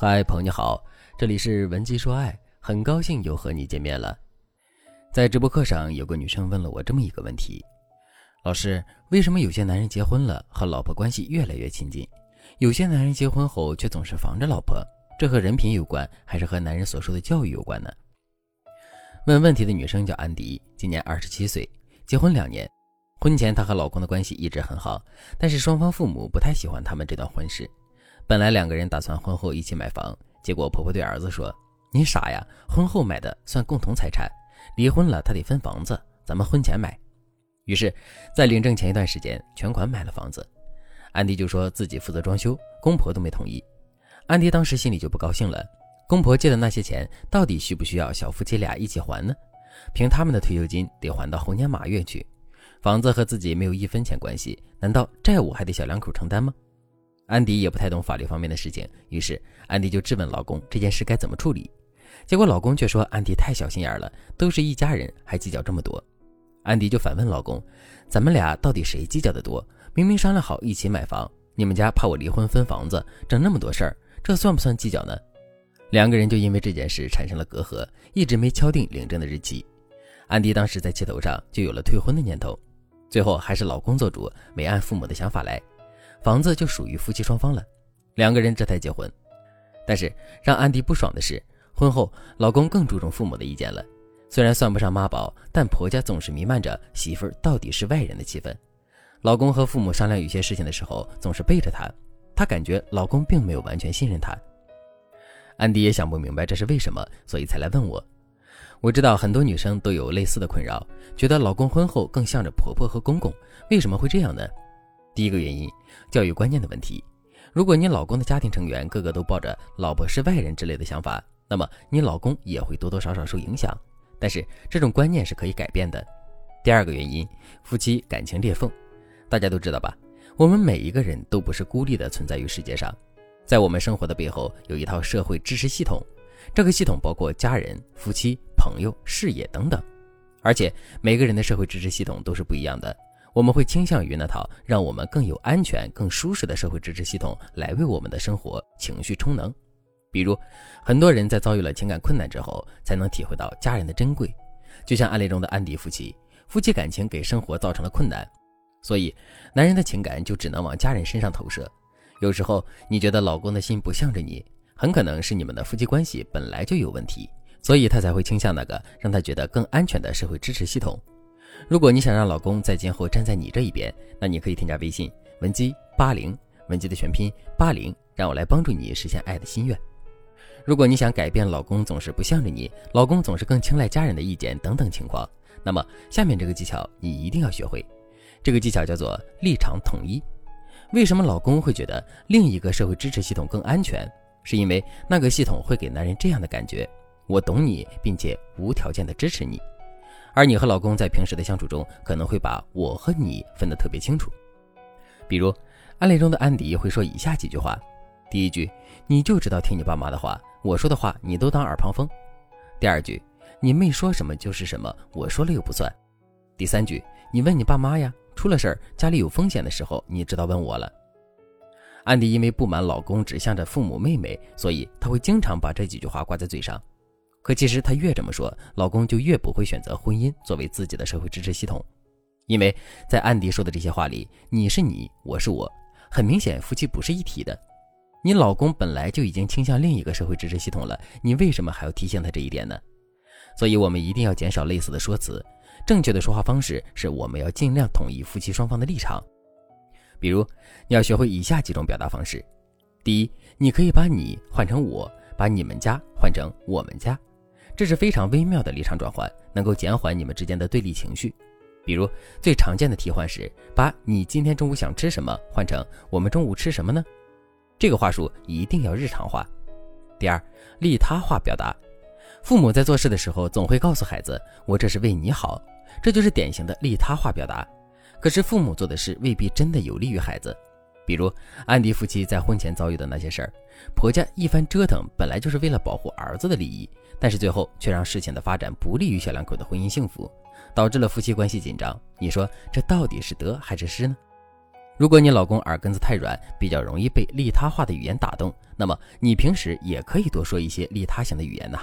嗨，朋友你好，这里是文姬说爱，很高兴又和你见面了。在直播课上，有个女生问了我这么一个问题：老师，为什么有些男人结婚了和老婆关系越来越亲近，有些男人结婚后却总是防着老婆？这和人品有关，还是和男人所受的教育有关呢？问问题的女生叫安迪，今年二十七岁，结婚两年。婚前她和老公的关系一直很好，但是双方父母不太喜欢他们这段婚事。本来两个人打算婚后一起买房，结果婆婆对儿子说：“你傻呀，婚后买的算共同财产，离婚了他得分房子，咱们婚前买。”于是，在领证前一段时间，全款买了房子。安迪就说自己负责装修，公婆都没同意。安迪当时心里就不高兴了，公婆借的那些钱到底需不需要小夫妻俩一起还呢？凭他们的退休金得还到猴年马月去，房子和自己没有一分钱关系，难道债务还得小两口承担吗？安迪也不太懂法律方面的事情，于是安迪就质问老公这件事该怎么处理。结果老公却说安迪太小心眼了，都是一家人还计较这么多。安迪就反问老公：“咱们俩到底谁计较的多？明明商量好一起买房，你们家怕我离婚分房子，整那么多事儿，这算不算计较呢？”两个人就因为这件事产生了隔阂，一直没敲定领证的日期。安迪当时在气头上就有了退婚的念头，最后还是老公做主，没按父母的想法来。房子就属于夫妻双方了，两个人这才结婚。但是让安迪不爽的是，婚后老公更注重父母的意见了。虽然算不上妈宝，但婆家总是弥漫着媳妇儿到底是外人的气氛。老公和父母商量有些事情的时候，总是背着她，她感觉老公并没有完全信任她。安迪也想不明白这是为什么，所以才来问我。我知道很多女生都有类似的困扰，觉得老公婚后更向着婆婆和公公，为什么会这样呢？第一个原因，教育观念的问题。如果你老公的家庭成员个个都抱着老婆是外人之类的想法，那么你老公也会多多少少受影响。但是这种观念是可以改变的。第二个原因，夫妻感情裂缝。大家都知道吧？我们每一个人都不是孤立的存在于世界上，在我们生活的背后有一套社会支持系统，这个系统包括家人、夫妻、朋友、事业等等。而且每个人的社会支持系统都是不一样的。我们会倾向于那套让我们更有安全、更舒适的社会支持系统来为我们的生活、情绪充能。比如，很多人在遭遇了情感困难之后，才能体会到家人的珍贵。就像案例中的安迪夫妻，夫妻感情给生活造成了困难，所以男人的情感就只能往家人身上投射。有时候你觉得老公的心不向着你，很可能是你们的夫妻关系本来就有问题，所以他才会倾向那个让他觉得更安全的社会支持系统。如果你想让老公在今后站在你这一边，那你可以添加微信文姬八零，文姬的全拼八零，让我来帮助你实现爱的心愿。如果你想改变老公总是不向着你，老公总是更青睐家人的意见等等情况，那么下面这个技巧你一定要学会。这个技巧叫做立场统一。为什么老公会觉得另一个社会支持系统更安全？是因为那个系统会给男人这样的感觉：我懂你，并且无条件的支持你。而你和老公在平时的相处中，可能会把我和你分得特别清楚。比如，案例中的安迪会说以下几句话：第一句，你就知道听你爸妈的话，我说的话你都当耳旁风；第二句，你没说什么就是什么，我说了又不算；第三句，你问你爸妈呀，出了事儿家里有风险的时候，你知道问我了。安迪因为不满老公只向着父母妹妹，所以他会经常把这几句话挂在嘴上。可其实她越这么说，老公就越不会选择婚姻作为自己的社会支持系统，因为在安迪说的这些话里，你是你，我是我，很明显夫妻不是一体的。你老公本来就已经倾向另一个社会支持系统了，你为什么还要提醒他这一点呢？所以，我们一定要减少类似的说辞，正确的说话方式是我们要尽量统一夫妻双方的立场。比如，你要学会以下几种表达方式：第一，你可以把你换成我，把你们家换成我们家。这是非常微妙的立场转换，能够减缓你们之间的对立情绪。比如最常见的替换是把你今天中午想吃什么换成我们中午吃什么呢？这个话术一定要日常化。第二，利他化表达，父母在做事的时候总会告诉孩子：“我这是为你好。”这就是典型的利他化表达。可是父母做的事未必真的有利于孩子。比如安迪夫妻在婚前遭遇的那些事儿，婆家一番折腾，本来就是为了保护儿子的利益，但是最后却让事情的发展不利于小两口的婚姻幸福，导致了夫妻关系紧张。你说这到底是得还是失呢？如果你老公耳根子太软，比较容易被利他化的语言打动，那么你平时也可以多说一些利他型的语言呐。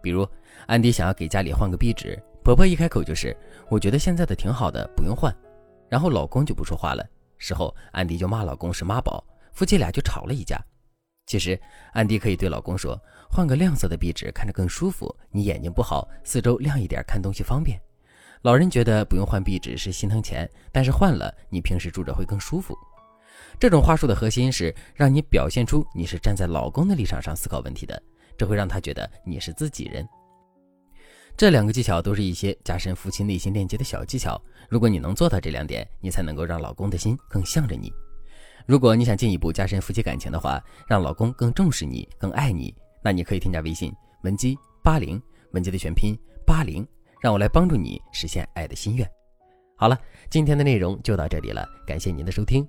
比如，安迪想要给家里换个壁纸，婆婆一开口就是“我觉得现在的挺好的，不用换”，然后老公就不说话了。事后，安迪就骂老公是妈宝，夫妻俩就吵了一架。其实，安迪可以对老公说：“换个亮色的壁纸，看着更舒服。你眼睛不好，四周亮一点，看东西方便。”老人觉得不用换壁纸是心疼钱，但是换了，你平时住着会更舒服。这种话术的核心是让你表现出你是站在老公的立场上思考问题的，这会让他觉得你是自己人。这两个技巧都是一些加深夫妻内心链接的小技巧。如果你能做到这两点，你才能够让老公的心更向着你。如果你想进一步加深夫妻感情的话，让老公更重视你、更爱你，那你可以添加微信文姬八零，文姬的全拼八零。让我来帮助你实现爱的心愿。好了，今天的内容就到这里了，感谢您的收听。